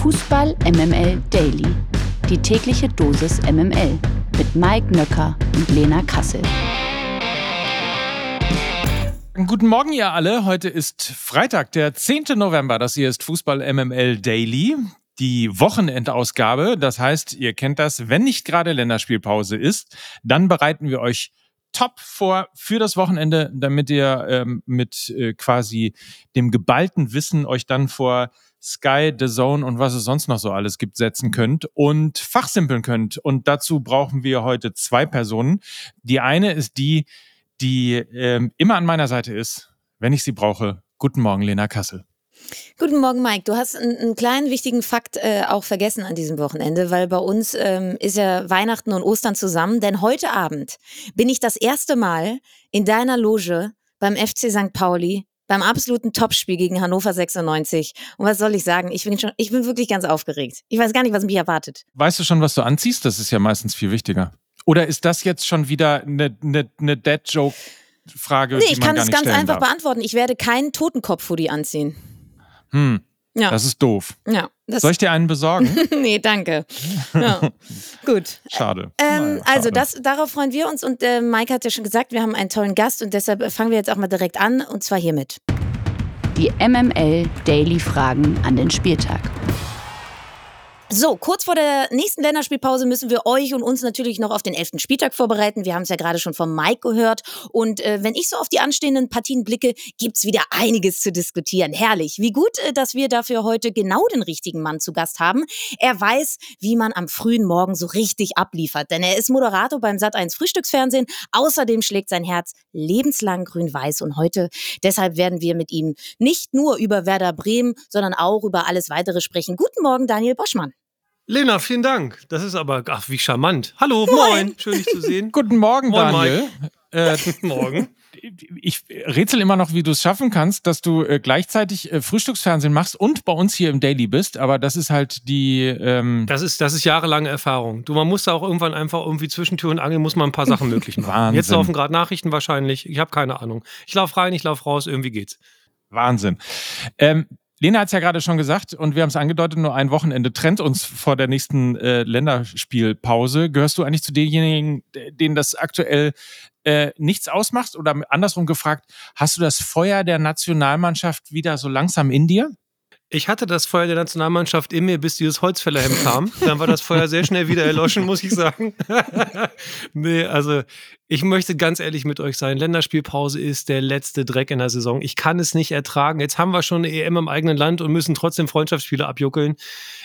Fußball MML Daily. Die tägliche Dosis MML mit Mike Nöcker und Lena Kassel. Guten Morgen, ihr alle. Heute ist Freitag, der 10. November. Das hier ist Fußball MML Daily. Die Wochenendausgabe. Das heißt, ihr kennt das. Wenn nicht gerade Länderspielpause ist, dann bereiten wir euch top vor für das Wochenende, damit ihr ähm, mit äh, quasi dem geballten Wissen euch dann vor Sky, The Zone und was es sonst noch so alles gibt, setzen könnt und fachsimpeln könnt. Und dazu brauchen wir heute zwei Personen. Die eine ist die, die ähm, immer an meiner Seite ist, wenn ich sie brauche. Guten Morgen, Lena Kassel. Guten Morgen, Mike. Du hast einen, einen kleinen wichtigen Fakt äh, auch vergessen an diesem Wochenende, weil bei uns ähm, ist ja Weihnachten und Ostern zusammen. Denn heute Abend bin ich das erste Mal in deiner Loge beim FC St. Pauli beim absoluten Topspiel gegen Hannover 96. Und was soll ich sagen? Ich bin schon, ich bin wirklich ganz aufgeregt. Ich weiß gar nicht, was mich erwartet. Weißt du schon, was du anziehst? Das ist ja meistens viel wichtiger. Oder ist das jetzt schon wieder eine, eine, eine Dead-Joke-Frage? Nee, ich kann es ganz einfach darf? beantworten. Ich werde keinen Totenkopf-Hoodie anziehen. Hm. Ja. Das ist doof. Ja. Soll ich dir einen besorgen? nee, danke. Ja. Gut. Schade. Ähm, naja, also das, darauf freuen wir uns und äh, Mike hat ja schon gesagt, wir haben einen tollen Gast und deshalb fangen wir jetzt auch mal direkt an und zwar hiermit. Die MML Daily Fragen an den Spieltag. So, kurz vor der nächsten Länderspielpause müssen wir euch und uns natürlich noch auf den elften Spieltag vorbereiten. Wir haben es ja gerade schon vom Mike gehört. Und äh, wenn ich so auf die anstehenden Partien blicke, gibt's wieder einiges zu diskutieren. Herrlich. Wie gut, äh, dass wir dafür heute genau den richtigen Mann zu Gast haben. Er weiß, wie man am frühen Morgen so richtig abliefert. Denn er ist Moderator beim Sat1 Frühstücksfernsehen. Außerdem schlägt sein Herz lebenslang grün-weiß. Und heute, deshalb werden wir mit ihm nicht nur über Werder Bremen, sondern auch über alles weitere sprechen. Guten Morgen, Daniel Boschmann. Lena, vielen Dank. Das ist aber, ach, wie charmant. Hallo, moin. moin. Schön, dich zu sehen. Guten Morgen, moin, Daniel. Äh, Morgen. Ich rätsel immer noch, wie du es schaffen kannst, dass du äh, gleichzeitig äh, Frühstücksfernsehen machst und bei uns hier im Daily bist. Aber das ist halt die. Ähm das ist, das ist jahrelange Erfahrung. Du, man muss da auch irgendwann einfach irgendwie zwischen Tür und Angel muss man ein paar Sachen möglich machen. Wahnsinn. Jetzt laufen gerade Nachrichten wahrscheinlich. Ich habe keine Ahnung. Ich laufe rein, ich laufe raus, irgendwie geht's. Wahnsinn. Ähm, Lena hat es ja gerade schon gesagt und wir haben es angedeutet, nur ein Wochenende trennt uns vor der nächsten äh, Länderspielpause. Gehörst du eigentlich zu denjenigen, denen das aktuell äh, nichts ausmacht? Oder andersrum gefragt, hast du das Feuer der Nationalmannschaft wieder so langsam in dir? Ich hatte das Feuer der Nationalmannschaft in mir, bis dieses Holzfällerhemd kam. Dann war das Feuer sehr schnell wieder erloschen, muss ich sagen. nee, also ich möchte ganz ehrlich mit euch sein. Länderspielpause ist der letzte Dreck in der Saison. Ich kann es nicht ertragen. Jetzt haben wir schon eine EM im eigenen Land und müssen trotzdem Freundschaftsspiele abjuckeln.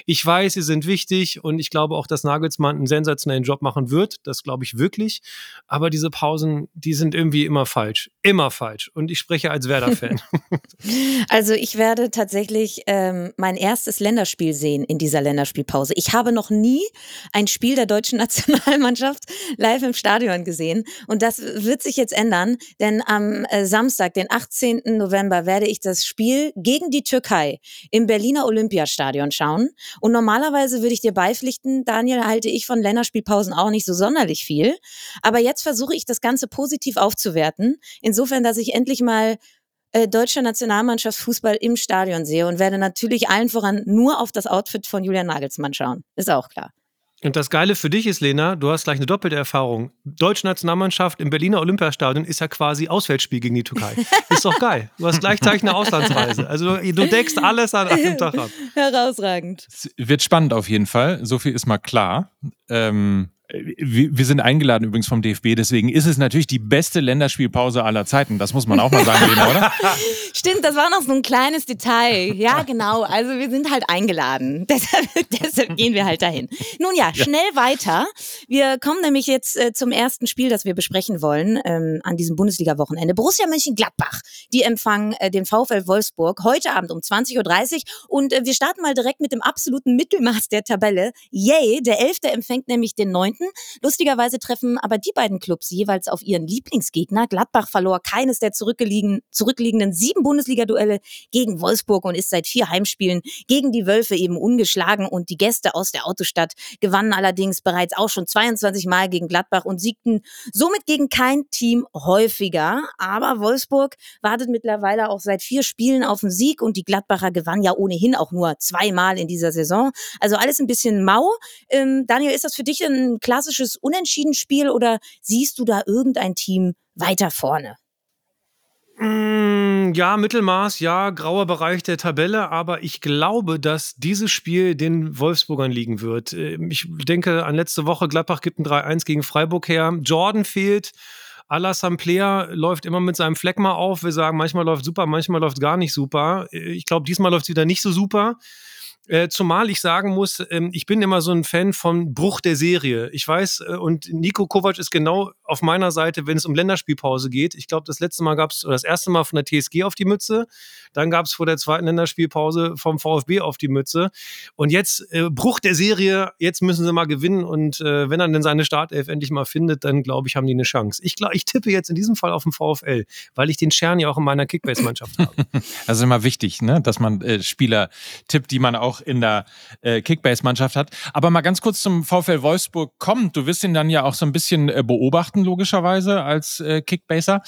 Ich weiß, sie sind wichtig und ich glaube auch, dass Nagelsmann einen sensationellen Job machen wird. Das glaube ich wirklich. Aber diese Pausen, die sind irgendwie immer falsch. Immer falsch. Und ich spreche als Werder-Fan. also ich werde tatsächlich ähm, mein erstes Länderspiel sehen in dieser Länderspielpause. Ich habe noch nie ein Spiel der deutschen Nationalmannschaft live im Stadion gesehen. Und das wird sich jetzt ändern, denn am äh, Samstag, den 18. November, werde ich das Spiel gegen die Türkei im Berliner Olympiastadion schauen. Und normalerweise würde ich dir beipflichten, Daniel, halte ich von Länderspielpausen auch nicht so sonderlich viel. Aber jetzt versuche ich das Ganze positiv aufzuwerten. Insofern, dass ich endlich mal äh, deutsche Nationalmannschaft Fußball im Stadion sehe und werde natürlich allen voran nur auf das Outfit von Julian Nagelsmann schauen. Ist auch klar. Und das Geile für dich ist, Lena, du hast gleich eine doppelte Erfahrung. Deutsche Nationalmannschaft im Berliner Olympiastadion ist ja quasi Auswärtsspiel gegen die Türkei. Ist doch geil. Du hast gleichzeitig eine Auslandsreise. Also du deckst alles an einem Tag ab. Herausragend. Es wird spannend auf jeden Fall. So viel ist mal klar. Ähm, äh, wir sind eingeladen übrigens vom DFB, deswegen ist es natürlich die beste Länderspielpause aller Zeiten. Das muss man auch mal sagen, Lena, oder? Stimmt, das war noch so ein kleines Detail. Ja, genau. Also wir sind halt eingeladen. Deshalb, deshalb gehen wir halt dahin. Nun ja, schnell ja. weiter. Wir kommen nämlich jetzt äh, zum ersten Spiel, das wir besprechen wollen ähm, an diesem Bundesliga-Wochenende. Borussia Mönchengladbach, die empfangen äh, den VfL Wolfsburg heute Abend um 20.30 Uhr. Und äh, wir starten mal direkt mit dem absoluten Mittelmaß der Tabelle. Yay, der Elfte empfängt nämlich den neunten Gemeinden. Lustigerweise treffen aber die beiden Clubs jeweils auf ihren Lieblingsgegner. Gladbach verlor keines der zurückliegen, zurückliegenden sieben Bundesliga-Duelle gegen Wolfsburg und ist seit vier Heimspielen gegen die Wölfe eben ungeschlagen. Und die Gäste aus der Autostadt gewannen allerdings bereits auch schon 22 Mal gegen Gladbach und siegten somit gegen kein Team häufiger. Aber Wolfsburg wartet mittlerweile auch seit vier Spielen auf den Sieg und die Gladbacher gewannen ja ohnehin auch nur zweimal in dieser Saison. Also alles ein bisschen mau. Ähm, Daniel, ist das für dich ein klassisches Unentschieden-Spiel oder siehst du da irgendein Team weiter vorne? Mm, ja, Mittelmaß, ja, grauer Bereich der Tabelle, aber ich glaube, dass dieses Spiel den Wolfsburgern liegen wird. Ähm, ich denke an letzte Woche, Gladbach gibt ein 3-1 gegen Freiburg her. Jordan fehlt. Alassane Player läuft immer mit seinem Fleck mal auf. Wir sagen, manchmal läuft super, manchmal läuft gar nicht super. Äh, ich glaube, diesmal läuft es wieder nicht so super. Äh, zumal ich sagen muss, ähm, ich bin immer so ein Fan von Bruch der Serie. Ich weiß, äh, und Nico Kovac ist genau auf meiner Seite, wenn es um Länderspielpause geht. Ich glaube, das letzte Mal gab es, oder das erste Mal von der TSG auf die Mütze. Dann gab es vor der zweiten Länderspielpause vom VfB auf die Mütze. Und jetzt äh, Bruch der Serie, jetzt müssen sie mal gewinnen. Und äh, wenn er denn seine Startelf endlich mal findet, dann glaube ich, haben die eine Chance. Ich, glaub, ich tippe jetzt in diesem Fall auf den VfL, weil ich den Schern ja auch in meiner Kickbase-Mannschaft habe. Ist immer wichtig, ne? dass man äh, Spieler tippt, die man auch auch in der äh, Kickbase-Mannschaft hat. Aber mal ganz kurz zum VfL Wolfsburg kommt. Du wirst ihn dann ja auch so ein bisschen äh, beobachten, logischerweise, als äh, Kickbaser.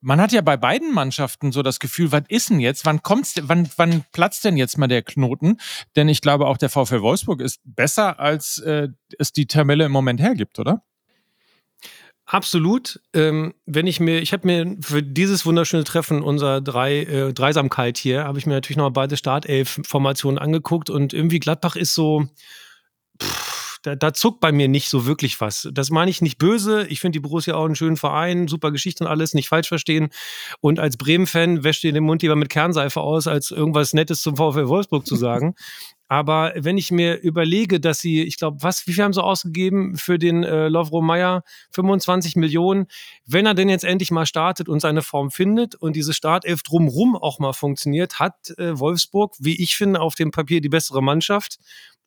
Man hat ja bei beiden Mannschaften so das Gefühl, was ist denn jetzt? Wann kommt's, wann, wann platzt denn jetzt mal der Knoten? Denn ich glaube, auch der VfL Wolfsburg ist besser, als äh, es die Tabelle im Moment hergibt, oder? Absolut. Ähm, wenn ich mir, ich habe mir für dieses wunderschöne Treffen unserer drei äh, Dreisamkeit hier, habe ich mir natürlich noch beide Startelf-Formationen angeguckt und irgendwie Gladbach ist so, pff, da, da, zuckt bei mir nicht so wirklich was. Das meine ich nicht böse. Ich finde die Borussia auch einen schönen Verein, super Geschichte und alles, nicht falsch verstehen. Und als Bremen-Fan wäscht ihr den Mund lieber mit Kernseife aus, als irgendwas Nettes zum VfL Wolfsburg zu sagen. Aber wenn ich mir überlege, dass sie, ich glaube, was, wie viel haben sie ausgegeben für den äh, Lovro Meyer? 25 Millionen. Wenn er denn jetzt endlich mal startet und seine Form findet und diese Startelf drumrum auch mal funktioniert, hat äh, Wolfsburg, wie ich finde, auf dem Papier die bessere Mannschaft.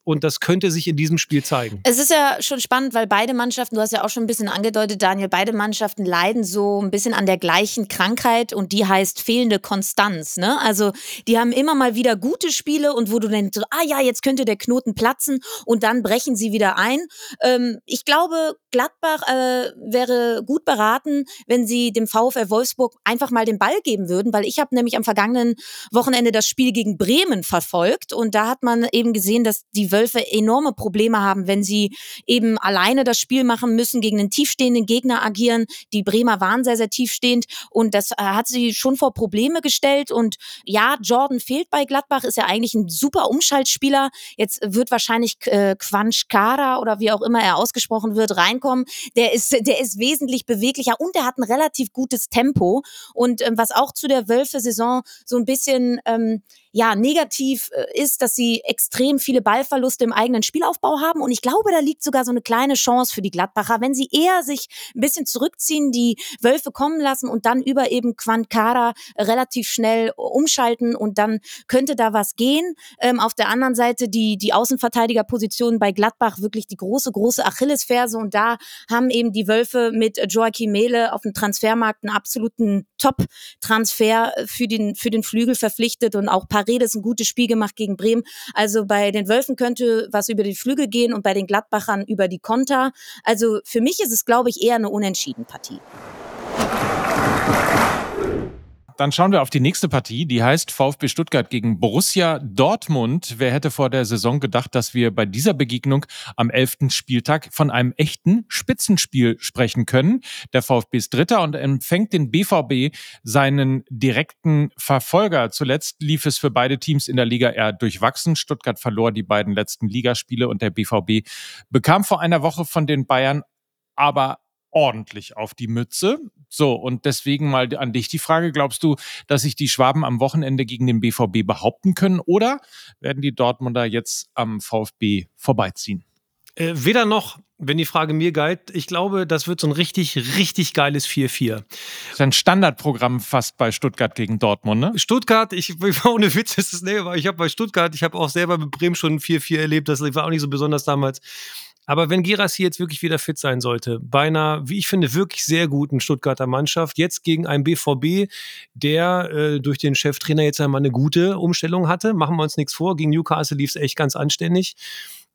Und das könnte sich in diesem Spiel zeigen. Es ist ja schon spannend, weil beide Mannschaften, du hast ja auch schon ein bisschen angedeutet, Daniel, beide Mannschaften leiden so ein bisschen an der gleichen Krankheit und die heißt fehlende Konstanz. Ne? Also die haben immer mal wieder gute Spiele und wo du denkst, so, ah ja, jetzt könnte der Knoten platzen und dann brechen sie wieder ein. Ähm, ich glaube, Gladbach äh, wäre gut beraten, wenn sie dem VfL Wolfsburg einfach mal den Ball geben würden, weil ich habe nämlich am vergangenen Wochenende das Spiel gegen Bremen verfolgt und da hat man eben gesehen, dass die Wölfe enorme Probleme haben, wenn sie eben alleine das Spiel machen müssen, gegen einen tiefstehenden Gegner agieren. Die Bremer waren sehr, sehr tiefstehend und das äh, hat sie schon vor Probleme gestellt. Und ja, Jordan fehlt bei Gladbach, ist ja eigentlich ein super Umschaltspieler. Jetzt wird wahrscheinlich äh, oder wie auch immer er ausgesprochen wird, reinkommen. Der ist, der ist wesentlich beweglicher und er hat ein relativ gutes Tempo. Und ähm, was auch zu der Wölfe-Saison so ein bisschen ähm, ja negativ äh, ist, dass sie extrem viele Ballverluste im eigenen Spielaufbau haben. Und ich glaube, da liegt sogar so eine kleine Chance für die Gladbacher, wenn sie eher sich ein bisschen zurückziehen, die Wölfe kommen lassen und dann über eben Quankara relativ schnell umschalten und dann könnte da was gehen. Ähm, auf der anderen Seite die, die Außenverteidigerposition bei Gladbach wirklich die große, große Achillesferse und da haben eben die Wölfe mit Joachim Mehle auf dem Transfermarkt einen absoluten Top-Transfer für den, für den Flügel verpflichtet und auch Paredes ein gutes Spiel gemacht gegen Bremen. Also bei den Wölfen könnte was über die Flügel gehen und bei den Gladbachern über die Konter. Also für mich ist es, glaube ich, eher eine unentschieden Partie. Dann schauen wir auf die nächste Partie, die heißt VfB Stuttgart gegen Borussia Dortmund. Wer hätte vor der Saison gedacht, dass wir bei dieser Begegnung am 11. Spieltag von einem echten Spitzenspiel sprechen können? Der VfB ist Dritter und empfängt den BVB seinen direkten Verfolger. Zuletzt lief es für beide Teams in der Liga eher durchwachsen. Stuttgart verlor die beiden letzten Ligaspiele und der BVB bekam vor einer Woche von den Bayern aber ordentlich auf die Mütze. So, und deswegen mal an dich die Frage, glaubst du, dass sich die Schwaben am Wochenende gegen den BVB behaupten können oder werden die Dortmunder jetzt am VfB vorbeiziehen? Äh, weder noch, wenn die Frage mir galt. Ich glaube, das wird so ein richtig, richtig geiles 4-4. Das ist ein Standardprogramm fast bei Stuttgart gegen Dortmund, ne? Stuttgart, ich, ohne Witz ist es, ne, aber ich habe bei Stuttgart, ich habe auch selber mit Bremen schon 4-4 erlebt, das war auch nicht so besonders damals. Aber wenn Girassi jetzt wirklich wieder fit sein sollte, bei einer, wie ich finde, wirklich sehr guten Stuttgarter Mannschaft, jetzt gegen einen BVB, der äh, durch den Cheftrainer jetzt einmal eine gute Umstellung hatte, machen wir uns nichts vor, gegen Newcastle lief es echt ganz anständig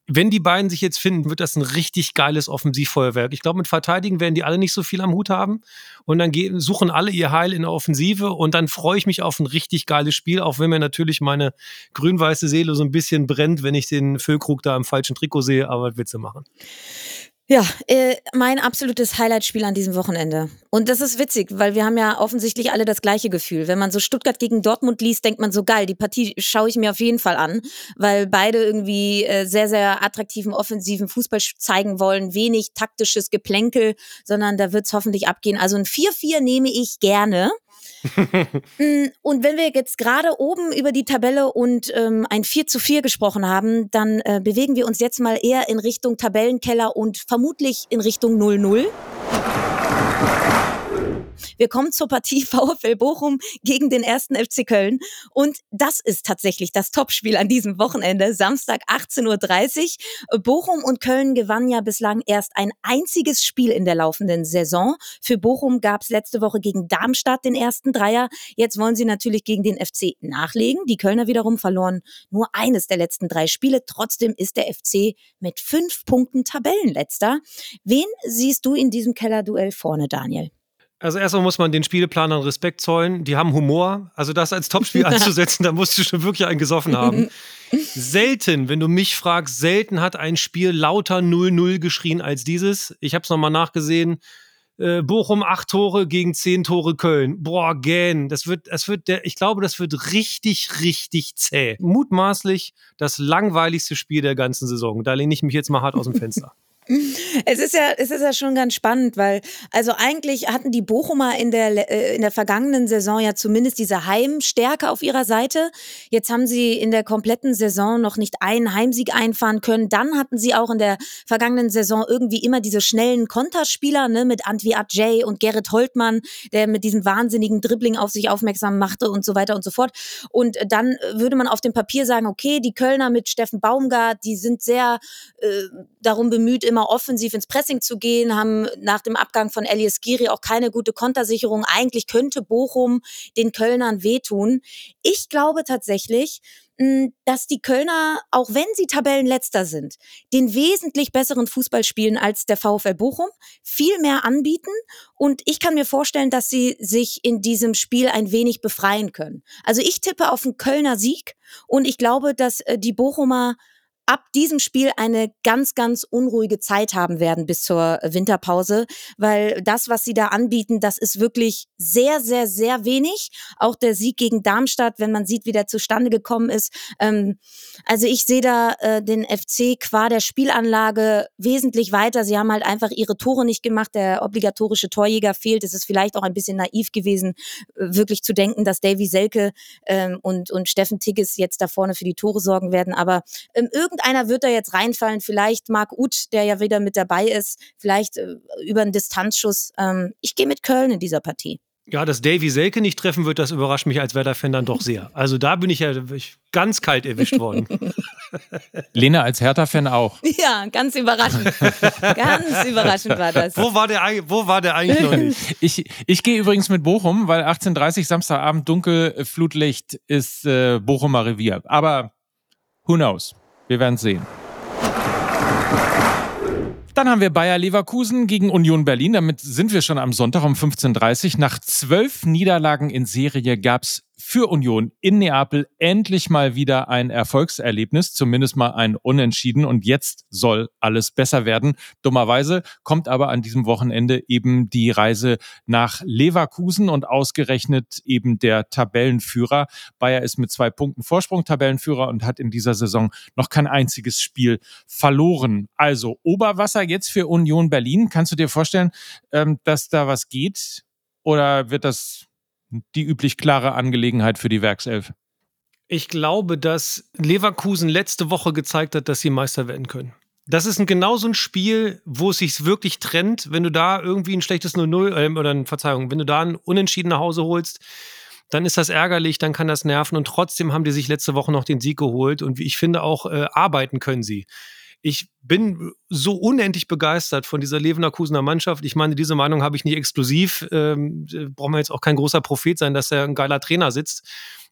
wenn die beiden sich jetzt finden, wird das ein richtig geiles Offensivfeuerwerk. Ich glaube, mit Verteidigen werden die alle nicht so viel am Hut haben. Und dann gehen, suchen alle ihr Heil in der Offensive. Und dann freue ich mich auf ein richtig geiles Spiel, auch wenn mir natürlich meine grün-weiße Seele so ein bisschen brennt, wenn ich den Füllkrug da im falschen Trikot sehe. Aber Witze machen. Ja, äh, mein absolutes Highlight-Spiel an diesem Wochenende. Und das ist witzig, weil wir haben ja offensichtlich alle das gleiche Gefühl. Wenn man so Stuttgart gegen Dortmund liest, denkt man so geil, die Partie schaue ich mir auf jeden Fall an, weil beide irgendwie äh, sehr, sehr attraktiven, offensiven Fußball zeigen wollen. Wenig taktisches Geplänkel, sondern da wird's hoffentlich abgehen. Also ein 4-4 nehme ich gerne. Mm, und wenn wir jetzt gerade oben über die Tabelle und ähm, ein 4 zu 4 gesprochen haben, dann äh, bewegen wir uns jetzt mal eher in Richtung Tabellenkeller und vermutlich in Richtung 0-0. Wir kommen zur Partie VfL Bochum gegen den ersten FC Köln. Und das ist tatsächlich das Topspiel an diesem Wochenende, Samstag 18.30 Uhr. Bochum und Köln gewannen ja bislang erst ein einziges Spiel in der laufenden Saison. Für Bochum gab es letzte Woche gegen Darmstadt den ersten Dreier. Jetzt wollen sie natürlich gegen den FC nachlegen. Die Kölner wiederum verloren nur eines der letzten drei Spiele. Trotzdem ist der FC mit fünf Punkten Tabellenletzter. Wen siehst du in diesem Kellerduell vorne, Daniel? Also erstmal muss man den Spielplanern Respekt zollen. Die haben Humor. Also das als Topspiel anzusetzen, da musst du schon wirklich einen gesoffen haben. selten, wenn du mich fragst, selten hat ein Spiel lauter 0-0 geschrien als dieses. Ich habe es nochmal nachgesehen. Äh, Bochum acht Tore gegen zehn Tore Köln. Boah, gähn. Das wird, das wird der, ich glaube, das wird richtig, richtig zäh. Mutmaßlich das langweiligste Spiel der ganzen Saison. Da lehne ich mich jetzt mal hart aus dem Fenster. Es ist ja, es ist ja schon ganz spannend, weil also eigentlich hatten die Bochumer in der äh, in der vergangenen Saison ja zumindest diese Heimstärke auf ihrer Seite. Jetzt haben sie in der kompletten Saison noch nicht einen Heimsieg einfahren können. Dann hatten sie auch in der vergangenen Saison irgendwie immer diese schnellen Konterspieler ne, mit Antwi Ajay und Gerrit Holtmann, der mit diesem wahnsinnigen Dribbling auf sich aufmerksam machte und so weiter und so fort. Und dann würde man auf dem Papier sagen, okay, die Kölner mit Steffen Baumgart, die sind sehr äh, darum bemüht, immer immer offensiv ins Pressing zu gehen, haben nach dem Abgang von Elias Giri auch keine gute Kontersicherung. Eigentlich könnte Bochum den Kölnern wehtun. Ich glaube tatsächlich, hm, dass die Kölner, auch wenn sie Tabellenletzter sind, den wesentlich besseren Fußball spielen als der VfL Bochum, viel mehr anbieten und ich kann mir vorstellen, dass sie sich in diesem Spiel ein wenig befreien können. Also ich tippe auf einen Kölner Sieg und ich glaube, dass äh, die Bochumer ab diesem Spiel eine ganz, ganz unruhige Zeit haben werden bis zur Winterpause, weil das, was sie da anbieten, das ist wirklich sehr, sehr, sehr wenig. Auch der Sieg gegen Darmstadt, wenn man sieht, wie der zustande gekommen ist. Ähm, also ich sehe da äh, den FC qua der Spielanlage wesentlich weiter. Sie haben halt einfach ihre Tore nicht gemacht. Der obligatorische Torjäger fehlt. Es ist vielleicht auch ein bisschen naiv gewesen, äh, wirklich zu denken, dass Davy Selke ähm, und, und Steffen Tigges jetzt da vorne für die Tore sorgen werden. Aber ähm, irgendeiner wird da jetzt reinfallen, vielleicht Marc Uth, der ja wieder mit dabei ist, vielleicht äh, über einen Distanzschuss. Ähm, ich gehe mit Köln in dieser Partie. Ja, dass Davy Selke nicht treffen wird, das überrascht mich als Werder-Fan dann doch sehr. Also da bin ich ja ganz kalt erwischt worden. Lena als Hertha-Fan auch. Ja, ganz überraschend. ganz überraschend war das. Wo war der, wo war der eigentlich noch nicht? Ich, ich gehe übrigens mit Bochum, weil 18.30 Samstagabend dunkel, Flutlicht ist äh, Bochumer Revier. Aber who knows? Wir werden sehen. Dann haben wir Bayer Leverkusen gegen Union Berlin. Damit sind wir schon am Sonntag um 15.30 Uhr. Nach zwölf Niederlagen in Serie gab es für Union in Neapel endlich mal wieder ein Erfolgserlebnis, zumindest mal ein Unentschieden. Und jetzt soll alles besser werden. Dummerweise kommt aber an diesem Wochenende eben die Reise nach Leverkusen und ausgerechnet eben der Tabellenführer. Bayer ist mit zwei Punkten Vorsprung Tabellenführer und hat in dieser Saison noch kein einziges Spiel verloren. Also Oberwasser jetzt für Union Berlin. Kannst du dir vorstellen, ähm, dass da was geht? Oder wird das die üblich klare Angelegenheit für die Werkself? Ich glaube, dass Leverkusen letzte Woche gezeigt hat, dass sie Meister werden können. Das ist ein, genau so ein Spiel, wo es sich wirklich trennt, wenn du da irgendwie ein schlechtes 0-0 äh, oder ein, Verzeihung, wenn du da ein Unentschieden nach Hause holst, dann ist das ärgerlich, dann kann das nerven und trotzdem haben die sich letzte Woche noch den Sieg geholt und wie ich finde auch äh, arbeiten können sie ich bin so unendlich begeistert von dieser Leverkusener Mannschaft. Ich meine, diese Meinung habe ich nicht exklusiv. Ähm, braucht man jetzt auch kein großer Prophet sein, dass er ein geiler Trainer sitzt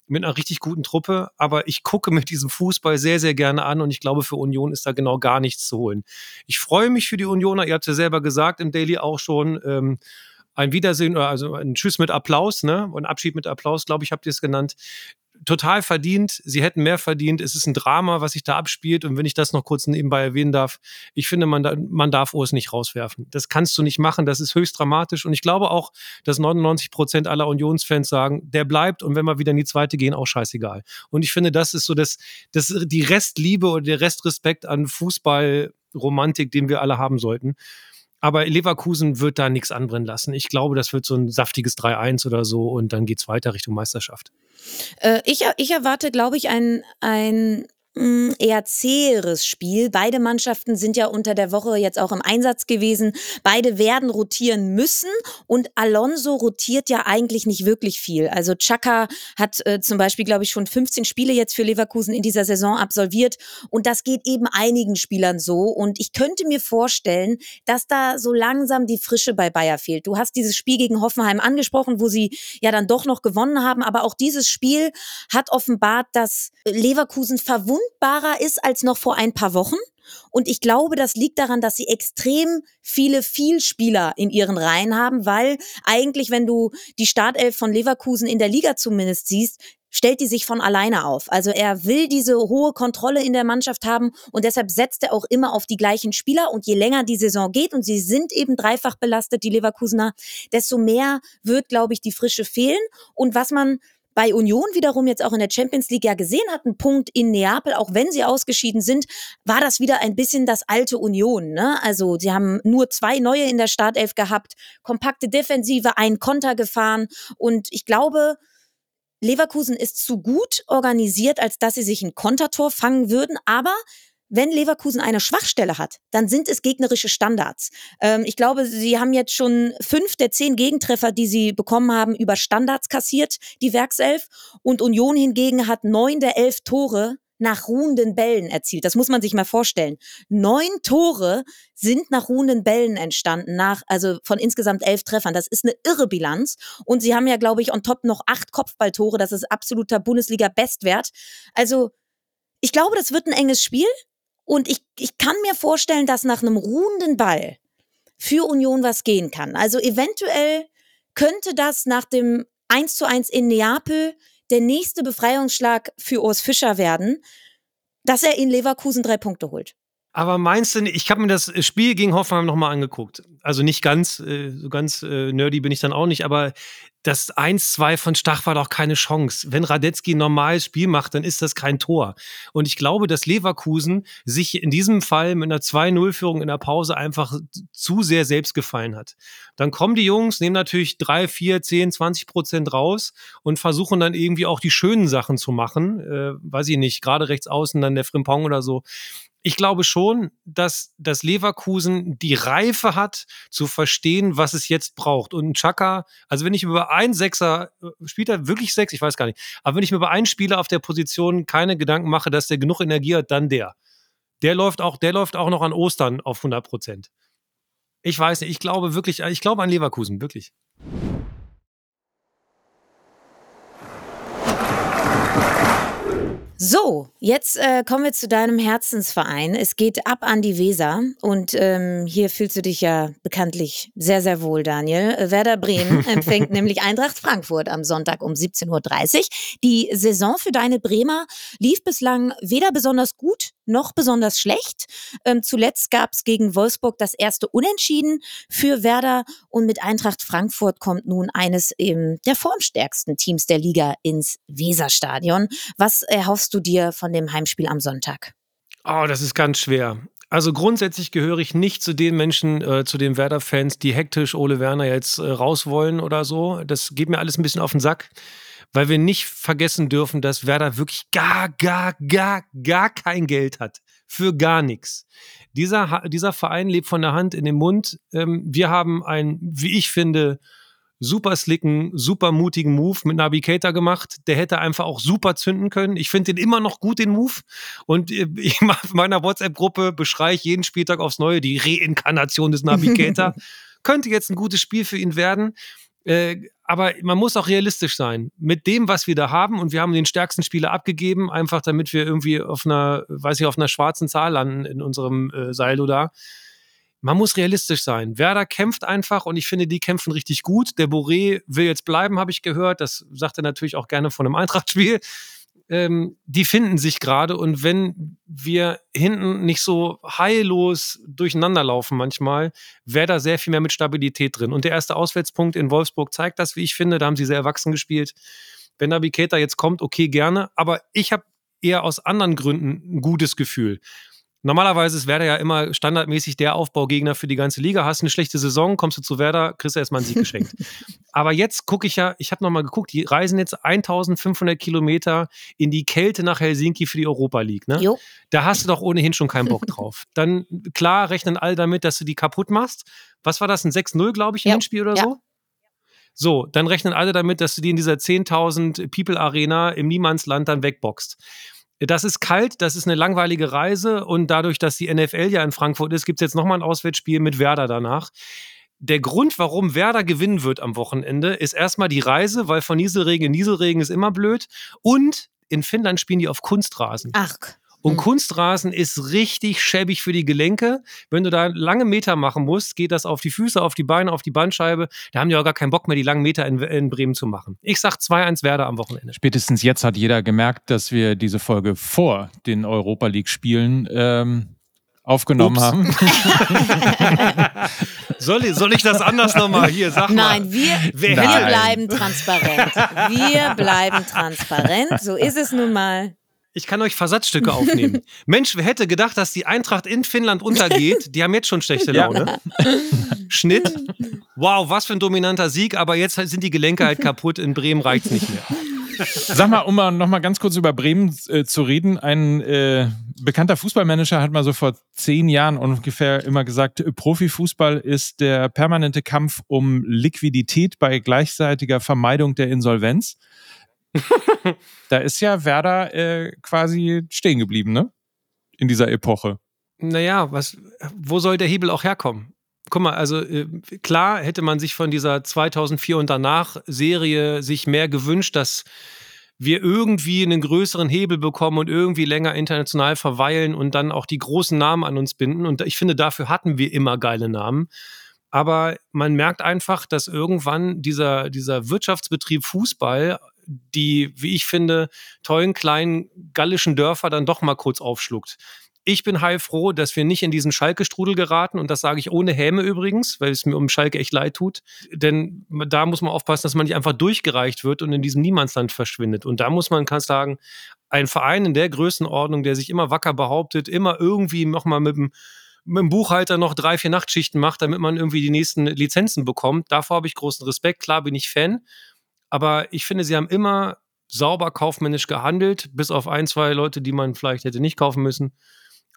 mit einer richtig guten Truppe. Aber ich gucke mit diesem Fußball sehr, sehr gerne an und ich glaube, für Union ist da genau gar nichts zu holen. Ich freue mich für die Unioner. Ihr habt ja selber gesagt im Daily auch schon. Ähm, ein Wiedersehen, also ein Tschüss mit Applaus, ne? Und Abschied mit Applaus, glaube ich, habt ihr es genannt total verdient. Sie hätten mehr verdient. Es ist ein Drama, was sich da abspielt. Und wenn ich das noch kurz nebenbei erwähnen darf, ich finde, man, da, man darf Urs nicht rauswerfen. Das kannst du nicht machen. Das ist höchst dramatisch. Und ich glaube auch, dass 99 Prozent aller Unionsfans sagen, der bleibt. Und wenn wir wieder in die zweite gehen, auch scheißegal. Und ich finde, das ist so das, das, die Restliebe oder der Restrespekt an Fußballromantik, den wir alle haben sollten. Aber Leverkusen wird da nichts anbrennen lassen. Ich glaube, das wird so ein saftiges 3-1 oder so und dann geht es weiter Richtung Meisterschaft. Äh, ich, ich erwarte, glaube ich, ein, ein eher zäheres Spiel. Beide Mannschaften sind ja unter der Woche jetzt auch im Einsatz gewesen. Beide werden rotieren müssen und Alonso rotiert ja eigentlich nicht wirklich viel. Also Chaka hat äh, zum Beispiel, glaube ich, schon 15 Spiele jetzt für Leverkusen in dieser Saison absolviert und das geht eben einigen Spielern so und ich könnte mir vorstellen, dass da so langsam die Frische bei Bayer fehlt. Du hast dieses Spiel gegen Hoffenheim angesprochen, wo sie ja dann doch noch gewonnen haben, aber auch dieses Spiel hat offenbart, dass Leverkusen verwundert verwundbarer ist als noch vor ein paar Wochen. Und ich glaube, das liegt daran, dass sie extrem viele Vielspieler in ihren Reihen haben, weil eigentlich, wenn du die Startelf von Leverkusen in der Liga zumindest siehst, stellt die sich von alleine auf. Also er will diese hohe Kontrolle in der Mannschaft haben und deshalb setzt er auch immer auf die gleichen Spieler. Und je länger die Saison geht und sie sind eben dreifach belastet, die Leverkusener, desto mehr wird, glaube ich, die Frische fehlen. Und was man bei Union wiederum jetzt auch in der Champions League ja gesehen hat, ein Punkt in Neapel, auch wenn sie ausgeschieden sind, war das wieder ein bisschen das alte Union. Ne? Also sie haben nur zwei neue in der Startelf gehabt, kompakte Defensive, ein Konter gefahren und ich glaube, Leverkusen ist zu gut organisiert, als dass sie sich ein Kontertor fangen würden, aber wenn Leverkusen eine Schwachstelle hat, dann sind es gegnerische Standards. Ähm, ich glaube, sie haben jetzt schon fünf der zehn Gegentreffer, die sie bekommen haben, über Standards kassiert, die Werkself. Und Union hingegen hat neun der elf Tore nach ruhenden Bällen erzielt. Das muss man sich mal vorstellen. Neun Tore sind nach ruhenden Bällen entstanden, nach, also von insgesamt elf Treffern. Das ist eine irre Bilanz. Und sie haben ja, glaube ich, on top noch acht Kopfballtore. Das ist absoluter Bundesliga-Bestwert. Also, ich glaube, das wird ein enges Spiel. Und ich, ich kann mir vorstellen, dass nach einem ruhenden Ball für Union was gehen kann. Also eventuell könnte das nach dem 1 zu 1 in Neapel der nächste Befreiungsschlag für Urs Fischer werden, dass er in Leverkusen drei Punkte holt. Aber meinst du, ich habe mir das Spiel gegen Hoffenheim nochmal angeguckt. Also nicht ganz, äh, so ganz äh, nerdy bin ich dann auch nicht, aber das 1-2 von Stach war doch keine Chance. Wenn Radetzky ein normales Spiel macht, dann ist das kein Tor. Und ich glaube, dass Leverkusen sich in diesem Fall mit einer 2-0-Führung in der Pause einfach zu sehr selbst gefallen hat. Dann kommen die Jungs, nehmen natürlich 3, 4, 10, 20 Prozent raus und versuchen dann irgendwie auch die schönen Sachen zu machen. Äh, weiß ich nicht, gerade rechts außen dann der Frimpong oder so ich glaube schon, dass das Leverkusen die Reife hat, zu verstehen, was es jetzt braucht. Und Chaka, also wenn ich über einen Sechser, äh, spielt er wirklich sechs? Ich weiß gar nicht. Aber wenn ich mir über einen Spieler auf der Position keine Gedanken mache, dass der genug Energie hat, dann der. Der läuft auch, der läuft auch noch an Ostern auf 100 Prozent. Ich weiß nicht, ich glaube wirklich, ich glaube an Leverkusen, wirklich. So, jetzt äh, kommen wir zu deinem Herzensverein. Es geht ab an die Weser und ähm, hier fühlst du dich ja bekanntlich sehr, sehr wohl, Daniel. Äh, Werder Bremen empfängt nämlich Eintracht Frankfurt am Sonntag um 17.30 Uhr. Die Saison für deine Bremer lief bislang weder besonders gut noch besonders schlecht. Ähm, zuletzt gab es gegen Wolfsburg das erste Unentschieden für Werder und mit Eintracht Frankfurt kommt nun eines ähm, der formstärksten Teams der Liga ins Weserstadion. Was erhoffst du dir von dem Heimspiel am Sonntag? Oh, das ist ganz schwer. Also grundsätzlich gehöre ich nicht zu den Menschen, äh, zu den Werder-Fans, die hektisch Ole Werner jetzt äh, raus wollen oder so. Das geht mir alles ein bisschen auf den Sack weil wir nicht vergessen dürfen, dass Werder wirklich gar, gar, gar, gar kein Geld hat. Für gar nichts. Dieser, dieser Verein lebt von der Hand in den Mund. Ähm, wir haben ein, wie ich finde, super slicken, super mutigen Move mit Navigator gemacht. Der hätte einfach auch super zünden können. Ich finde den immer noch gut, den Move. Und äh, ich in meiner WhatsApp-Gruppe beschreie ich jeden Spieltag aufs Neue die Reinkarnation des Navigator. Könnte jetzt ein gutes Spiel für ihn werden. Äh, aber man muss auch realistisch sein. Mit dem, was wir da haben, und wir haben den stärksten Spieler abgegeben, einfach damit wir irgendwie auf einer, weiß ich, auf einer schwarzen Zahl landen in unserem äh, Silo da man muss realistisch sein. Werder kämpft einfach und ich finde, die kämpfen richtig gut. Der Boré will jetzt bleiben, habe ich gehört. Das sagt er natürlich auch gerne von einem Eintracht-Spiel. Ähm, die finden sich gerade und wenn wir hinten nicht so heillos durcheinander laufen manchmal, wäre da sehr viel mehr mit Stabilität drin. Und der erste Auswärtspunkt in Wolfsburg zeigt das, wie ich finde. Da haben sie sehr erwachsen gespielt. Wenn Navigator jetzt kommt, okay, gerne. Aber ich habe eher aus anderen Gründen ein gutes Gefühl. Normalerweise ist Werder ja immer standardmäßig der Aufbaugegner für die ganze Liga. Hast eine schlechte Saison, kommst du zu Werder, kriegst du erstmal einen Sieg geschenkt. Aber jetzt gucke ich ja, ich habe nochmal geguckt, die reisen jetzt 1500 Kilometer in die Kälte nach Helsinki für die Europa League. Ne? Jo. Da hast du doch ohnehin schon keinen Bock drauf. Dann, klar, rechnen alle damit, dass du die kaputt machst. Was war das, ein 6-0, glaube ich, im ja. Spiel oder ja. so? So, dann rechnen alle damit, dass du die in dieser 10.000 People Arena im Niemandsland dann wegboxt. Das ist kalt, das ist eine langweilige Reise und dadurch, dass die NFL ja in Frankfurt ist, gibt es jetzt nochmal ein Auswärtsspiel mit Werder danach. Der Grund, warum Werder gewinnen wird am Wochenende, ist erstmal die Reise, weil von Nieselregen in Nieselregen ist immer blöd. Und in Finnland spielen die auf Kunstrasen. Ach. Und hm. Kunstrasen ist richtig schäbig für die Gelenke. Wenn du da lange Meter machen musst, geht das auf die Füße, auf die Beine, auf die Bandscheibe. Da haben die auch gar keinen Bock mehr, die langen Meter in, in Bremen zu machen. Ich sag 2-1 Werder am Wochenende. Spätestens jetzt hat jeder gemerkt, dass wir diese Folge vor den Europa League-Spielen ähm, aufgenommen Ups. haben. soll, ich, soll ich das anders nochmal hier sagen? Nein, wir, wir Nein. bleiben transparent. Wir bleiben transparent. So ist es nun mal. Ich kann euch Versatzstücke aufnehmen. Mensch, wer hätte gedacht, dass die Eintracht in Finnland untergeht? Die haben jetzt schon schlechte Laune. Schnitt. Wow, was für ein dominanter Sieg, aber jetzt sind die Gelenke halt kaputt. In Bremen reicht es nicht mehr. Sag mal, um mal noch mal ganz kurz über Bremen äh, zu reden. Ein äh, bekannter Fußballmanager hat mal so vor zehn Jahren ungefähr immer gesagt, Profifußball ist der permanente Kampf um Liquidität bei gleichzeitiger Vermeidung der Insolvenz. da ist ja Werder äh, quasi stehen geblieben, ne? In dieser Epoche. Naja, was, wo soll der Hebel auch herkommen? Guck mal, also äh, klar hätte man sich von dieser 2004 und danach Serie sich mehr gewünscht, dass wir irgendwie einen größeren Hebel bekommen und irgendwie länger international verweilen und dann auch die großen Namen an uns binden. Und ich finde, dafür hatten wir immer geile Namen. Aber man merkt einfach, dass irgendwann dieser, dieser Wirtschaftsbetrieb Fußball die, wie ich finde, tollen kleinen gallischen Dörfer dann doch mal kurz aufschluckt. Ich bin heilfroh, dass wir nicht in diesen Schalke-Strudel geraten und das sage ich ohne Häme übrigens, weil es mir um Schalke echt leid tut. Denn da muss man aufpassen, dass man nicht einfach durchgereicht wird und in diesem Niemandsland verschwindet. Und da muss man kann sagen, ein Verein in der Größenordnung, der sich immer wacker behauptet, immer irgendwie nochmal mit dem mit dem Buchhalter noch drei, vier Nachtschichten macht, damit man irgendwie die nächsten Lizenzen bekommt. Davor habe ich großen Respekt. Klar bin ich Fan. Aber ich finde, sie haben immer sauber kaufmännisch gehandelt, bis auf ein, zwei Leute, die man vielleicht hätte nicht kaufen müssen.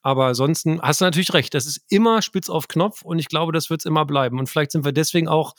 Aber ansonsten hast du natürlich recht, das ist immer spitz auf Knopf und ich glaube, das wird es immer bleiben. Und vielleicht sind wir deswegen auch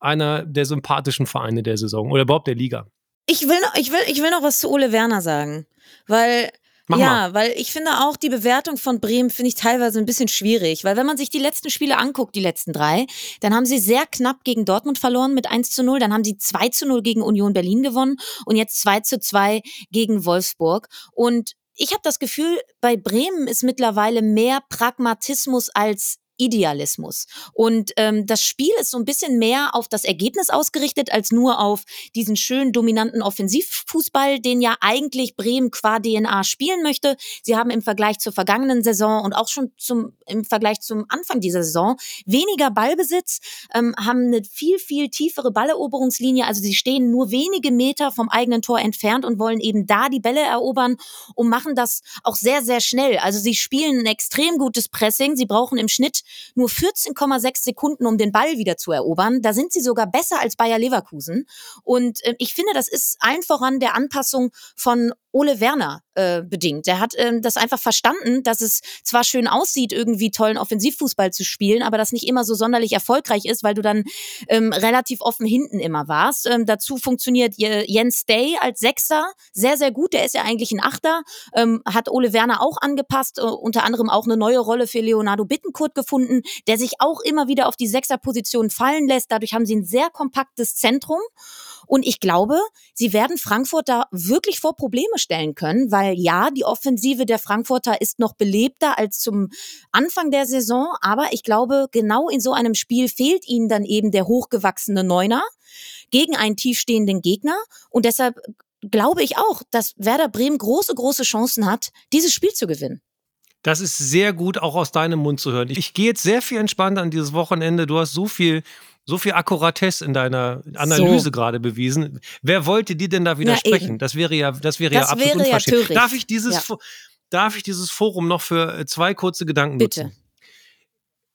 einer der sympathischen Vereine der Saison oder überhaupt der Liga. Ich will, ich will, ich will noch was zu Ole Werner sagen, weil Mach ja, mal. weil ich finde auch die Bewertung von Bremen finde ich teilweise ein bisschen schwierig, weil wenn man sich die letzten Spiele anguckt, die letzten drei, dann haben sie sehr knapp gegen Dortmund verloren mit 1 zu 0, dann haben sie 2 zu 0 gegen Union Berlin gewonnen und jetzt 2 zu 2 gegen Wolfsburg und ich habe das Gefühl, bei Bremen ist mittlerweile mehr Pragmatismus als Idealismus. Und ähm, das Spiel ist so ein bisschen mehr auf das Ergebnis ausgerichtet, als nur auf diesen schönen dominanten Offensivfußball, den ja eigentlich Bremen qua DNA spielen möchte. Sie haben im Vergleich zur vergangenen Saison und auch schon zum, im Vergleich zum Anfang dieser Saison weniger Ballbesitz, ähm, haben eine viel, viel tiefere Balleroberungslinie. Also sie stehen nur wenige Meter vom eigenen Tor entfernt und wollen eben da die Bälle erobern und machen das auch sehr, sehr schnell. Also sie spielen ein extrem gutes Pressing. Sie brauchen im Schnitt nur 14,6 Sekunden, um den Ball wieder zu erobern. Da sind sie sogar besser als Bayer Leverkusen. Und äh, ich finde, das ist allen voran der Anpassung von Ole Werner äh, bedingt. Der hat ähm, das einfach verstanden, dass es zwar schön aussieht, irgendwie tollen Offensivfußball zu spielen, aber das nicht immer so sonderlich erfolgreich ist, weil du dann ähm, relativ offen hinten immer warst. Ähm, dazu funktioniert Jens Day als Sechser sehr, sehr gut. Der ist ja eigentlich ein Achter, ähm, hat Ole Werner auch angepasst, äh, unter anderem auch eine neue Rolle für Leonardo Bittenkurt gefunden, der sich auch immer wieder auf die Sechserposition fallen lässt. Dadurch haben sie ein sehr kompaktes Zentrum. Und ich glaube, sie werden Frankfurt da wirklich vor Probleme stellen können, weil ja, die Offensive der Frankfurter ist noch belebter als zum Anfang der Saison. Aber ich glaube, genau in so einem Spiel fehlt ihnen dann eben der hochgewachsene Neuner gegen einen tiefstehenden Gegner. Und deshalb glaube ich auch, dass Werder Bremen große, große Chancen hat, dieses Spiel zu gewinnen. Das ist sehr gut, auch aus deinem Mund zu hören. Ich gehe jetzt sehr viel entspannter an dieses Wochenende. Du hast so viel so viel Akkuratesse in deiner Analyse so. gerade bewiesen. Wer wollte dir denn da widersprechen? Na, das wäre ja, das wäre das ja absolut wäre unverschämt. Ja darf ich dieses, ja. darf ich dieses Forum noch für äh, zwei kurze Gedanken Bitte. nutzen?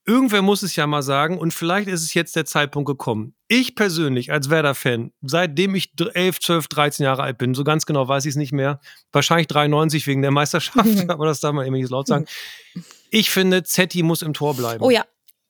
Irgendwer muss es ja mal sagen und vielleicht ist es jetzt der Zeitpunkt gekommen. Ich persönlich als Werder-Fan, seitdem ich 11, 12, 13 Jahre alt bin, so ganz genau weiß ich es nicht mehr, wahrscheinlich 93 wegen der Meisterschaft, aber das darf man eben nicht laut sagen. Ich finde, Zetti muss im Tor bleiben. Oh ja,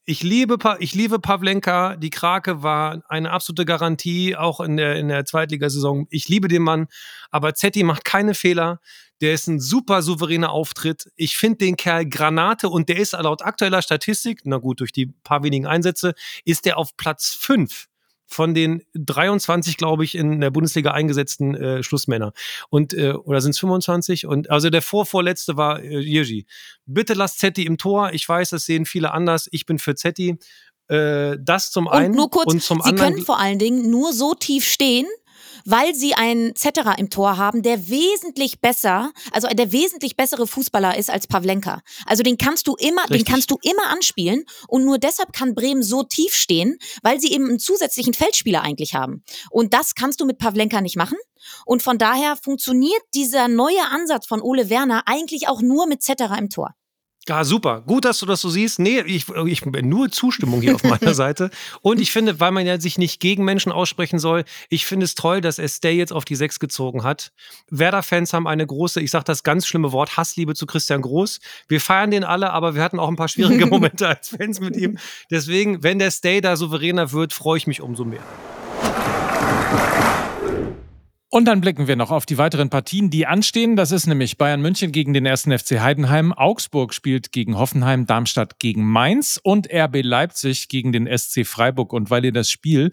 ich liebe, ich liebe Pavlenka. Die Krake war eine absolute Garantie, auch in der, in der Zweitligasaison. Ich liebe den Mann. Aber Zetti macht keine Fehler. Der ist ein super souveräner Auftritt. Ich finde den Kerl Granate und der ist laut aktueller Statistik, na gut, durch die paar wenigen Einsätze, ist der auf Platz 5 von den 23, glaube ich, in der Bundesliga eingesetzten äh, Schlussmänner. Und, äh, oder sind es 25? Und also der vorvorletzte war äh, Jirgi. Bitte lasst Zetti im Tor. Ich weiß, das sehen viele anders. Ich bin für Zetti. Äh, das zum und einen. Nur kurz, und zum Sie anderen. können vor allen Dingen nur so tief stehen, weil sie einen Zetterer im Tor haben, der wesentlich besser, also der wesentlich bessere Fußballer ist als Pavlenka. Also den kannst du immer, Richtig. den kannst du immer anspielen und nur deshalb kann Bremen so tief stehen, weil sie eben einen zusätzlichen Feldspieler eigentlich haben. Und das kannst du mit Pavlenka nicht machen. Und von daher funktioniert dieser neue Ansatz von Ole Werner eigentlich auch nur mit Zetterer im Tor. Ja, super. Gut, dass du das so siehst. Nee, ich, ich bin nur Zustimmung hier auf meiner Seite. Und ich finde, weil man ja sich nicht gegen Menschen aussprechen soll, ich finde es toll, dass er Stay jetzt auf die Sechs gezogen hat. Werder-Fans haben eine große, ich sage das ganz schlimme Wort, Hassliebe zu Christian Groß. Wir feiern den alle, aber wir hatten auch ein paar schwierige Momente als Fans mit ihm. Deswegen, wenn der Stay da souveräner wird, freue ich mich umso mehr. Und dann blicken wir noch auf die weiteren Partien, die anstehen. Das ist nämlich Bayern München gegen den ersten FC Heidenheim, Augsburg spielt gegen Hoffenheim, Darmstadt gegen Mainz und RB Leipzig gegen den SC Freiburg. Und weil ihr das Spiel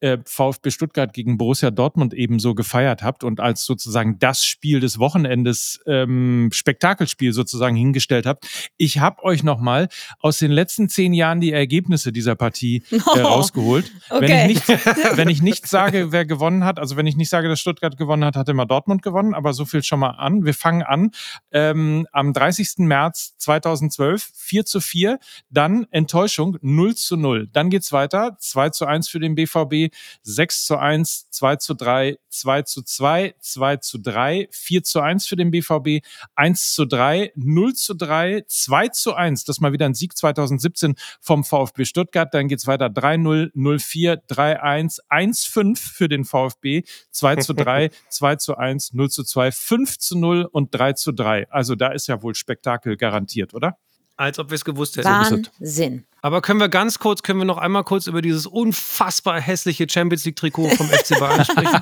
äh, VfB Stuttgart gegen Borussia Dortmund ebenso gefeiert habt und als sozusagen das Spiel des Wochenendes ähm, Spektakelspiel sozusagen hingestellt habt. Ich habe euch nochmal aus den letzten zehn Jahren die Ergebnisse dieser Partie äh, oh, rausgeholt. Okay. Wenn, ich nicht, wenn ich nicht sage, wer gewonnen hat, also wenn ich nicht sage, dass Stuttgart gewonnen hat, hat immer Dortmund gewonnen, aber so viel schon mal an. Wir fangen an ähm, am 30. März 2012, 4 zu 4, dann Enttäuschung 0 zu 0. Dann geht's weiter, 2 zu 1 für den BVB, 6 zu 1, 2 zu 3, 2 zu 2, 2 zu 3, 4 zu 1 für den BVB, 1 zu 3, 0 zu 3, 2 zu 1. Das ist mal wieder ein Sieg 2017 vom VfB Stuttgart. Dann geht's weiter 3-0, 0-4, 3-1, 1-5 für den VfB, 2 zu 3, 2 zu 1, 0 zu 2, 5 zu 0 und 3 zu 3. Also da ist ja wohl Spektakel garantiert, oder? Als ob wir es gewusst hätten. Wahnsinn. Aber können wir ganz kurz, können wir noch einmal kurz über dieses unfassbar hässliche Champions League Trikot vom FC Bayern sprechen?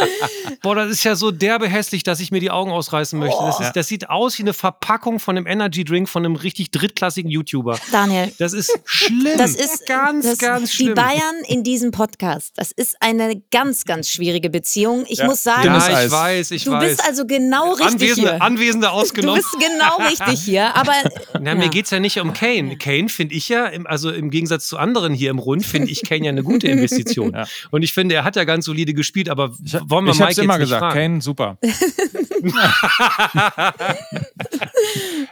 Boah, das ist ja so derbe hässlich, dass ich mir die Augen ausreißen möchte. Das, ist, das sieht aus wie eine Verpackung von einem Energy Drink von einem richtig drittklassigen YouTuber. Daniel. Das ist schlimm. Das ist ganz, das, ganz schlimm. Die Bayern in diesem Podcast, das ist eine ganz, ganz schwierige Beziehung. Ich ja. muss sagen, ja, ich weiß, ich du weiß. bist also genau richtig Anwesende, hier. Anwesende ausgenommen. Du bist genau richtig hier, aber... Na, ja. mir geht es ja nicht um Kane. Kane finde ich ja, im, also im Gegensatz zu anderen hier im Rund, finde ich Kane ja eine gute Investition. ja. Und ich finde, er hat ja ganz solide gespielt, aber wollen wir ich Mike jetzt immer nicht gesagt, fragen? Kane, super.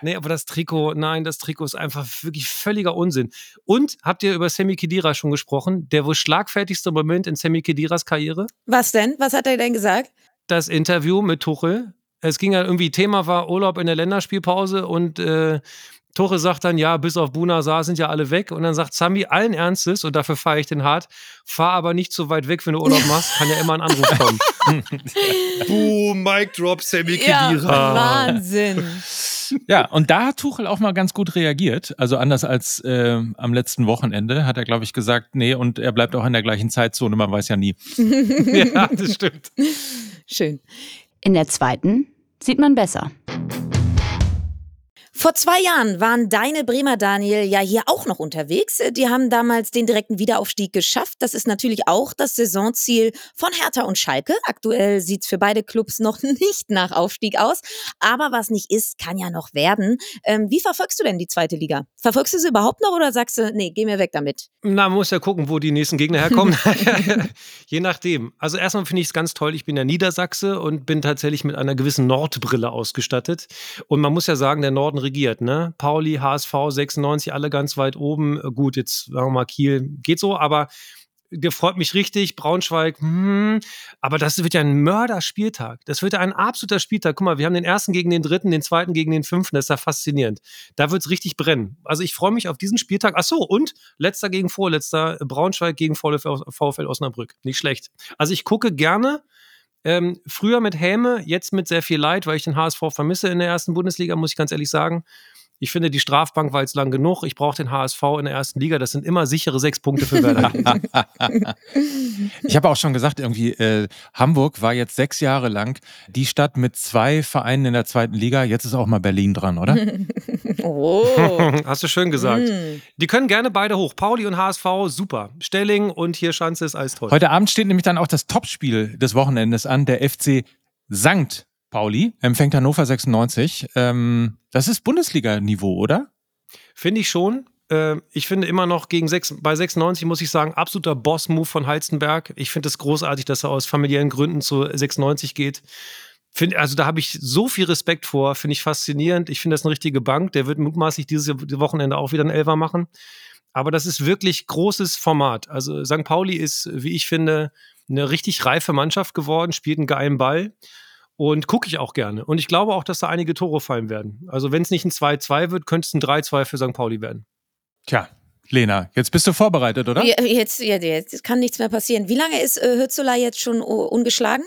nee, aber das Trikot, nein, das Trikot ist einfach wirklich völliger Unsinn. Und habt ihr über Sammy Kedira schon gesprochen? Der wohl schlagfertigste Moment in Sammy Kediras Karriere? Was denn? Was hat er denn gesagt? Das Interview mit Tuchel. Es ging ja irgendwie, Thema war Urlaub in der Länderspielpause und äh, Tore sagt dann, ja, bis auf Buna Saar sind ja alle weg. Und dann sagt Sami allen Ernstes, und dafür fahre ich den hart, fahr aber nicht so weit weg, wenn du Urlaub machst, kann ja immer ein Anruf kommen. Boom, Mic Drop, Sammy Kedira. Ja, Wahnsinn. Ja, und da hat Tuchel auch mal ganz gut reagiert. Also anders als äh, am letzten Wochenende hat er, glaube ich, gesagt, nee, und er bleibt auch in der gleichen Zeitzone, man weiß ja nie. ja, das stimmt. Schön. In der zweiten sieht man besser. Vor zwei Jahren waren deine Bremer Daniel ja hier auch noch unterwegs. Die haben damals den direkten Wiederaufstieg geschafft. Das ist natürlich auch das Saisonziel von Hertha und Schalke. Aktuell sieht es für beide Clubs noch nicht nach Aufstieg aus. Aber was nicht ist, kann ja noch werden. Ähm, wie verfolgst du denn die zweite Liga? Verfolgst du sie überhaupt noch oder sagst du, nee, geh mir weg damit? Na, man muss ja gucken, wo die nächsten Gegner herkommen. Je nachdem. Also erstmal finde ich es ganz toll. Ich bin ja Niedersachse und bin tatsächlich mit einer gewissen Nordbrille ausgestattet. Und man muss ja sagen, der Norden regiert, ne? Pauli, HSV, 96, alle ganz weit oben. Gut, jetzt sagen wir mal Kiel, geht so, aber der freut mich richtig. Braunschweig, hm, aber das wird ja ein Mörderspieltag. Das wird ja ein absoluter Spieltag. Guck mal, wir haben den ersten gegen den dritten, den zweiten gegen den fünften. Das ist ja faszinierend. Da wird es richtig brennen. Also ich freue mich auf diesen Spieltag. Ach so, und letzter gegen vorletzter, Braunschweig gegen VfL Osnabrück. Nicht schlecht. Also ich gucke gerne. Ähm, früher mit Häme, jetzt mit sehr viel Leid, weil ich den HSV vermisse in der ersten Bundesliga, muss ich ganz ehrlich sagen. Ich finde, die Strafbank war jetzt lang genug. Ich brauche den HSV in der ersten Liga. Das sind immer sichere sechs Punkte für Werder. ich habe auch schon gesagt, irgendwie, äh, Hamburg war jetzt sechs Jahre lang die Stadt mit zwei Vereinen in der zweiten Liga. Jetzt ist auch mal Berlin dran, oder? oh. Hast du schön gesagt. Mm. Die können gerne beide hoch. Pauli und HSV, super. Stelling und hier Schanze ist alles toll. Heute Abend steht nämlich dann auch das Topspiel des Wochenendes an, der FC Sankt Pauli empfängt Hannover 96. Ähm, das ist Bundesliga-Niveau, oder? Finde ich schon. Äh, ich finde immer noch gegen 6, bei 96 muss ich sagen, absoluter Boss-Move von Halstenberg. Ich finde es großartig, dass er aus familiären Gründen zu 96 geht. Find, also da habe ich so viel Respekt vor, finde ich faszinierend. Ich finde das eine richtige Bank. Der wird mutmaßlich dieses Wochenende auch wieder einen Elfer machen. Aber das ist wirklich großes Format. Also St. Pauli ist, wie ich finde, eine richtig reife Mannschaft geworden, spielt einen geilen Ball. Und gucke ich auch gerne. Und ich glaube auch, dass da einige Tore fallen werden. Also, wenn es nicht ein 2-2 wird, könnte es ein 3-2 für St. Pauli werden. Tja, Lena, jetzt bist du vorbereitet, oder? Jetzt, jetzt, jetzt kann nichts mehr passieren. Wie lange ist äh, Hürzula jetzt schon ungeschlagen?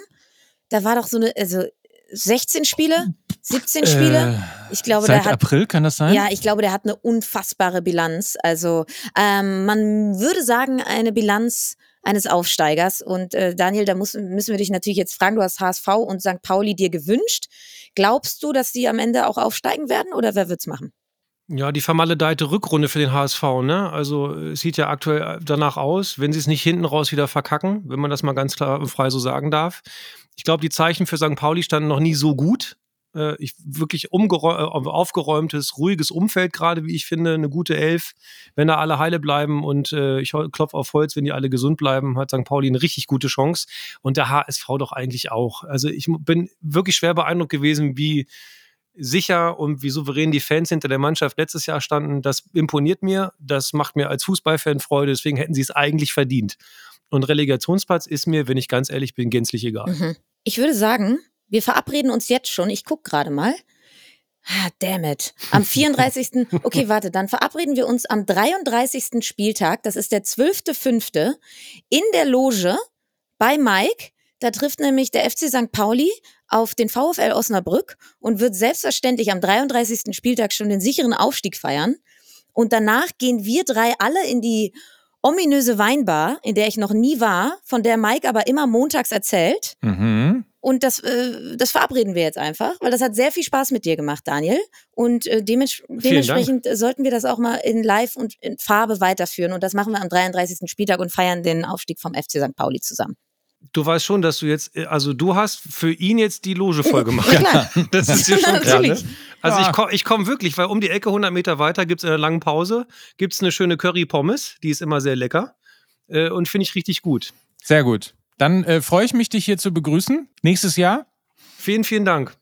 Da war doch so eine, also 16 Spiele, 17 Spiele. Äh, ich glaube, seit der hat, April kann das sein? Ja, ich glaube, der hat eine unfassbare Bilanz. Also ähm, man würde sagen, eine Bilanz eines Aufsteigers. Und äh, Daniel, da muss, müssen wir dich natürlich jetzt fragen, du hast HSV und St. Pauli dir gewünscht. Glaubst du, dass die am Ende auch aufsteigen werden oder wer wird's machen? Ja, die vermaledeite Rückrunde für den HSV, ne? Also es sieht ja aktuell danach aus, wenn sie es nicht hinten raus wieder verkacken, wenn man das mal ganz klar und frei so sagen darf. Ich glaube, die Zeichen für St. Pauli standen noch nie so gut äh, ich, wirklich äh, aufgeräumtes, ruhiges Umfeld gerade, wie ich finde, eine gute Elf. Wenn da alle heile bleiben und äh, ich klopfe auf Holz, wenn die alle gesund bleiben, hat St. Pauli eine richtig gute Chance. Und der HSV doch eigentlich auch. Also ich bin wirklich schwer beeindruckt gewesen, wie sicher und wie souverän die Fans hinter der Mannschaft letztes Jahr standen. Das imponiert mir. Das macht mir als Fußballfan Freude. Deswegen hätten sie es eigentlich verdient. Und Relegationsplatz ist mir, wenn ich ganz ehrlich bin, gänzlich egal. Mhm. Ich würde sagen, wir verabreden uns jetzt schon. Ich gucke gerade mal. Ah, damn it. Am 34. Okay, warte, dann verabreden wir uns am 33. Spieltag, das ist der 12.05. in der Loge bei Mike. Da trifft nämlich der FC St. Pauli auf den VfL Osnabrück und wird selbstverständlich am 33. Spieltag schon den sicheren Aufstieg feiern. Und danach gehen wir drei alle in die ominöse Weinbar, in der ich noch nie war, von der Mike aber immer montags erzählt. Mhm. Und das, äh, das verabreden wir jetzt einfach, weil das hat sehr viel Spaß mit dir gemacht, Daniel. Und äh, dements dementsprechend Dank. sollten wir das auch mal in Live und in Farbe weiterführen. Und das machen wir am 33. Spieltag und feiern den Aufstieg vom FC St. Pauli zusammen. Du weißt schon, dass du jetzt, äh, also du hast für ihn jetzt die Loge voll gemacht. Ja, klar. Das ist dir schon klar. Ne? Also ja. ich komme ich komm wirklich, weil um die Ecke 100 Meter weiter gibt es in einer langen Pause, gibt es eine schöne Curry-Pommes, die ist immer sehr lecker äh, und finde ich richtig gut. Sehr gut. Dann äh, freue ich mich, dich hier zu begrüßen. Nächstes Jahr. Vielen, vielen Dank.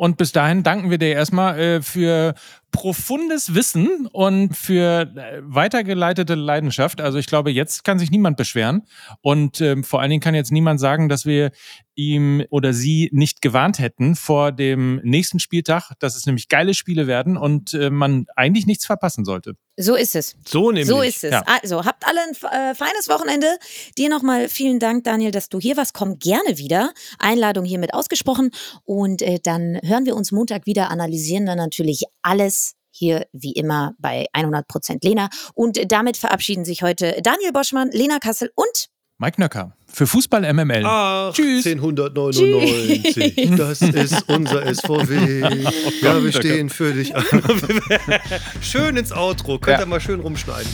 Und bis dahin danken wir dir erstmal äh, für profundes Wissen und für äh, weitergeleitete Leidenschaft. Also ich glaube, jetzt kann sich niemand beschweren. Und ähm, vor allen Dingen kann jetzt niemand sagen, dass wir ihm oder sie nicht gewarnt hätten vor dem nächsten Spieltag, dass es nämlich geile Spiele werden und äh, man eigentlich nichts verpassen sollte. So ist es. So nämlich. So ist es. Ja. Also, habt alle ein äh, feines Wochenende. Dir nochmal vielen Dank, Daniel, dass du hier warst. Komm gerne wieder. Einladung hiermit ausgesprochen. Und äh, dann hören wir uns Montag wieder, analysieren dann natürlich alles hier wie immer bei 100% Lena. Und damit verabschieden sich heute Daniel Boschmann, Lena Kassel und Mike Nöcker für Fußball MML. Tschüss. 1899, das ist unser SVW. ja, wir stehen für dich. schön ins Outro, könnt Ja. ihr mal schön rumschneiden.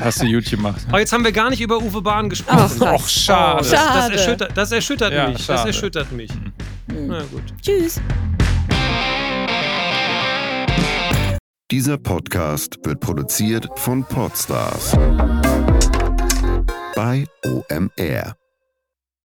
Hast du gut gemacht. Aber jetzt haben wir gar nicht über Uwe Bahn gesprochen. Ach, Och, schade. das, das erschüttert, das erschüttert Ja, mich. Das schade. erschüttert mich. Na gut. Tschüss. Dieser Podcast wird produziert von Podstars bei OMR.